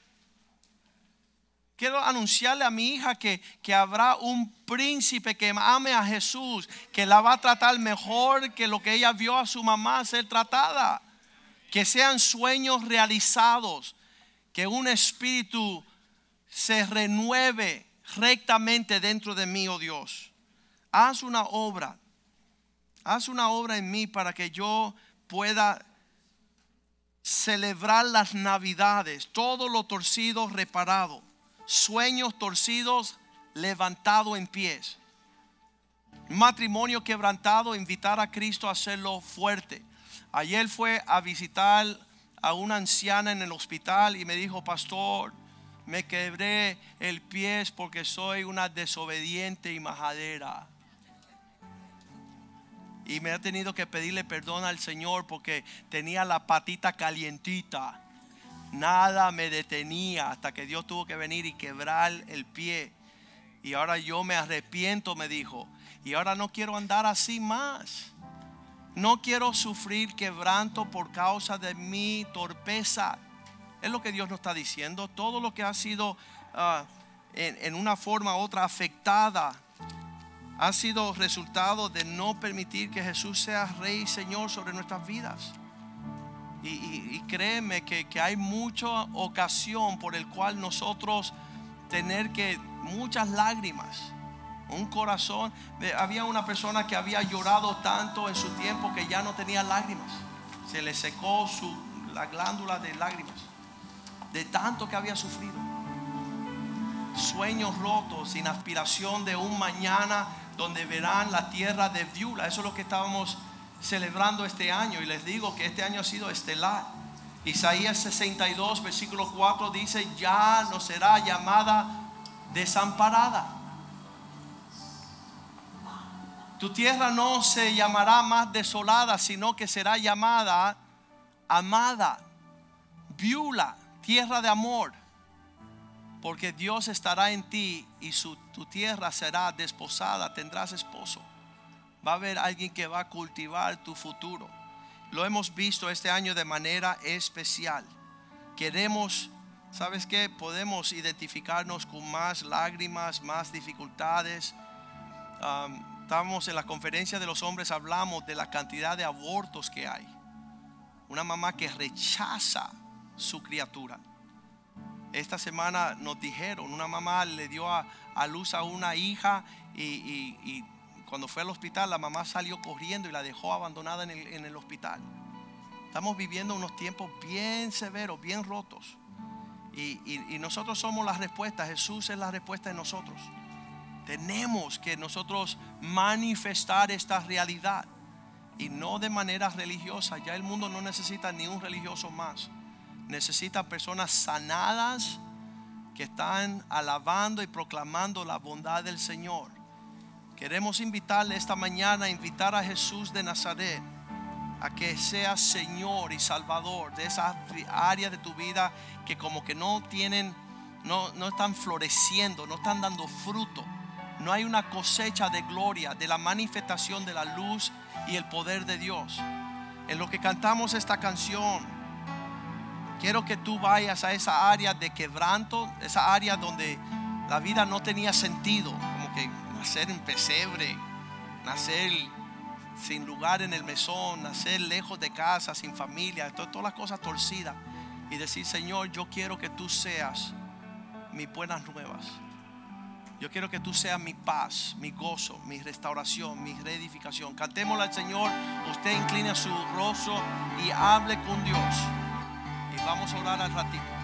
Quiero anunciarle a mi hija que, que, habrá un príncipe que ame a Jesús, que la va a tratar mejor que lo que ella vio a su mamá ser tratada. Que sean sueños realizados, que un espíritu se renueve rectamente dentro de mí, oh Dios. Haz una obra, haz una obra en mí para que yo pueda celebrar las navidades, todo lo torcido reparado, sueños torcidos levantado en pies, matrimonio quebrantado, invitar a Cristo a hacerlo fuerte. Ayer fue a visitar a una anciana en el hospital y me dijo, pastor, me quebré el pie porque soy una desobediente y majadera y me ha tenido que pedirle perdón al Señor porque tenía la patita calientita. Nada me detenía hasta que Dios tuvo que venir y quebrar el pie. Y ahora yo me arrepiento, me dijo. Y ahora no quiero andar así más. No quiero sufrir quebranto por causa de mi torpeza. Es lo que Dios nos está diciendo. Todo lo que ha sido ah, en, en una forma u otra afectada ha sido resultado de no permitir que Jesús sea Rey y Señor sobre nuestras vidas. Y, créeme que, hay mucha ocasión por el cual nosotros tener que muchas lágrimas, un corazón. Había una persona que había llorado tanto en su tiempo que ya no tenía lágrimas. Se le secó su, la glándula de lágrimas de tanto que había sufrido. Sueños rotos, sin aspiración de un mañana donde verán la tierra de Viula. Eso es lo que estábamos celebrando este año. Y les digo que este año ha sido estelar. Isaías 62, versículo 4 dice, ya no será llamada desamparada. Tu tierra no se llamará más desolada, sino que será llamada amada, viula, tierra de amor. Porque Dios estará en ti y su, tu tierra será desposada, tendrás esposo. Va a haber alguien que va a cultivar tu futuro. Lo hemos visto este año de manera especial. Queremos, ¿sabes qué? Podemos identificarnos con más lágrimas, más dificultades. Um, estábamos en la conferencia de los hombres, hablamos de la cantidad de abortos que hay. Una mamá que rechaza su criatura. Esta semana nos dijeron, una mamá le dio a, luz a una hija y, cuando fue al hospital la mamá salió corriendo y la dejó abandonada en el, hospital. Estamos viviendo unos tiempos bien severos, bien rotos. Y, y, nosotros somos la respuesta, Jesús es la respuesta de nosotros. Tenemos que nosotros manifestar esta realidad y no de manera religiosa. Ya el mundo no necesita ni un religioso más necesita personas sanadas que están alabando y proclamando la bondad del Señor. Queremos invitarle esta mañana a invitar a Jesús de Nazaret a que sea Señor y Salvador de esa área de tu vida que como que no tienen, no, no están floreciendo, no están dando fruto. No hay una cosecha de gloria, de la manifestación de la luz y el poder de Dios. En lo que cantamos esta canción, Quiero que tú vayas a esa área de quebranto, esa área donde la vida no tenía sentido, como que nacer en pesebre, nacer sin lugar en el mesón, nacer lejos de casa, sin familia, todas las cosas torcidas. Y decir, Señor, yo quiero que tú seas mis buenas nuevas. Yo quiero que tú seas mi paz, mi gozo, mi restauración, mi reedificación. Cantémosle al Señor. Usted inclina su rostro y hable con Dios. Vamos a orar al ratito.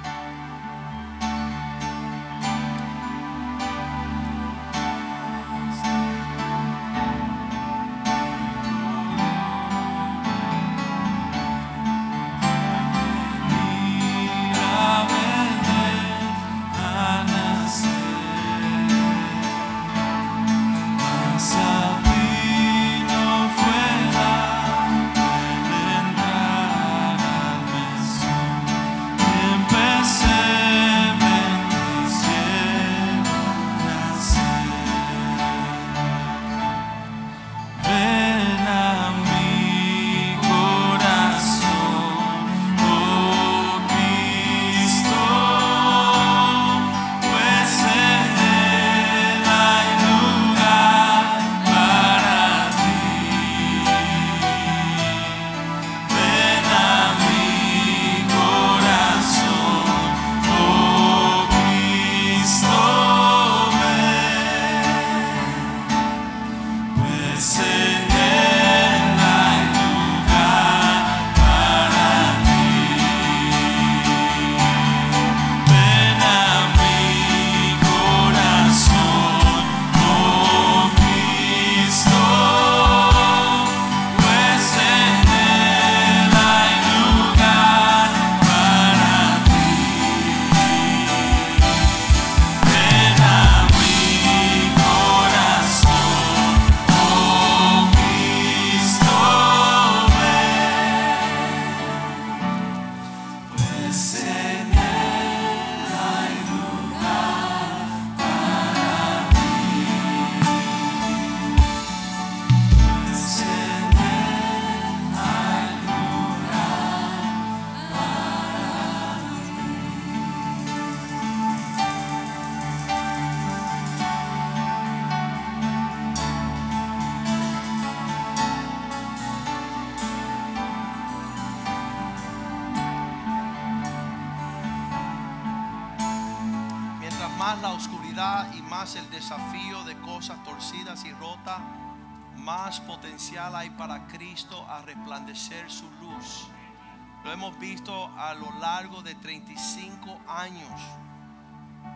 Hemos visto a lo largo de 35 años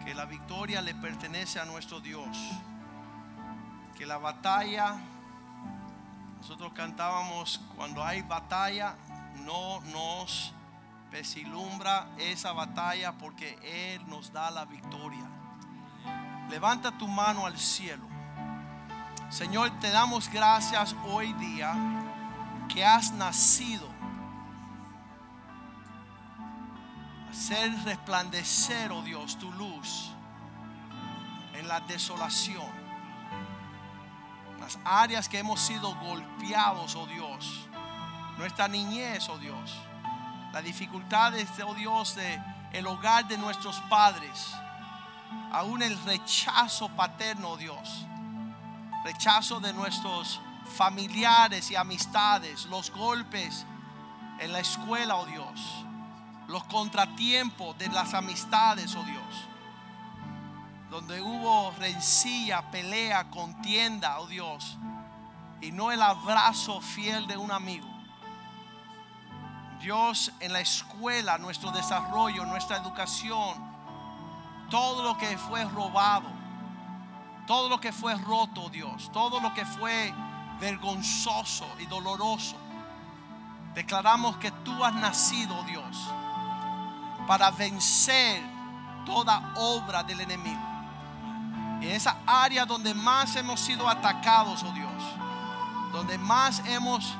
que la victoria le pertenece a nuestro Dios. Que la batalla, nosotros cantábamos, cuando hay batalla, no nos pesilumbra esa batalla porque Él nos da la victoria. Levanta tu mano al cielo Señor, te damos gracias hoy día que has nacido. Hacer resplandecer, oh Dios, tu luz en la desolación. Las áreas que hemos sido golpeados, oh Dios. Nuestra niñez, oh Dios. Las dificultades, oh Dios, de el hogar de nuestros padres. Aún el rechazo paterno, oh Dios. Rechazo de nuestros familiares y amistades. Los golpes en la escuela, oh Dios. Los contratiempos de las amistades, oh Dios. Donde hubo rencilla, pelea, contienda, oh Dios, y no el abrazo fiel de un amigo. Dios, en la escuela, nuestro desarrollo, nuestra educación, todo lo que fue robado, todo lo que fue roto, oh Dios, todo lo que fue vergonzoso y doloroso, declaramos que tú has nacido, oh Dios, para vencer toda obra del enemigo. En esa área donde más hemos sido atacados, oh Dios. Donde más hemos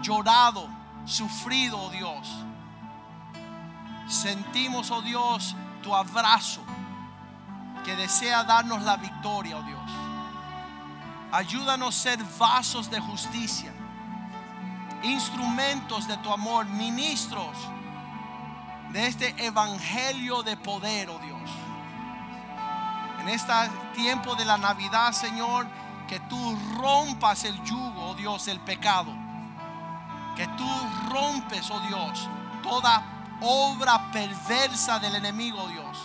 llorado, sufrido, oh Dios. Sentimos, oh Dios, tu abrazo que desea darnos la victoria, oh Dios. Ayúdanos a ser vasos de justicia, instrumentos de tu amor, ministros de este evangelio de poder, oh Dios en este tiempo de la Navidad, Señor, que tú rompas el yugo, oh Dios, el pecado. Que tú rompes, oh Dios, toda obra perversa del enemigo, oh Dios.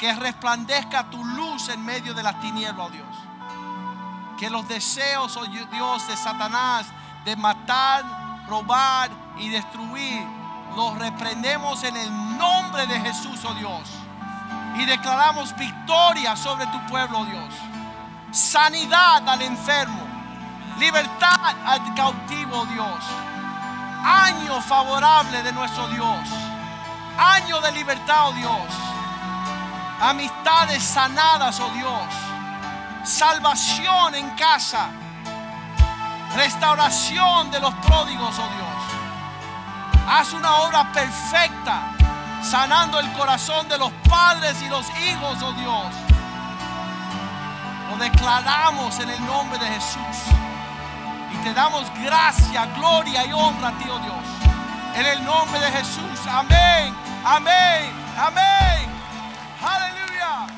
Que resplandezca tu luz en medio de las tinieblas, oh Dios. Que los deseos, oh Dios, de Satanás de matar, robar y destruir, los reprendemos en el nombre de Jesús, oh Dios y declaramos victoria sobre tu pueblo, Dios. Sanidad al enfermo, libertad al cautivo, Dios. Año favorable de nuestro Dios. Año de libertad, oh Dios. Amistades sanadas, oh Dios. Salvación en casa. Restauración de los pródigos, oh Dios. Haz una obra perfecta sanando el corazón de los padres y los hijos, oh Dios. Lo declaramos en el nombre de Jesús. Y te damos gracia, gloria y honra a ti, oh Dios. En el nombre de Jesús. Amén, amén, amén. Aleluya.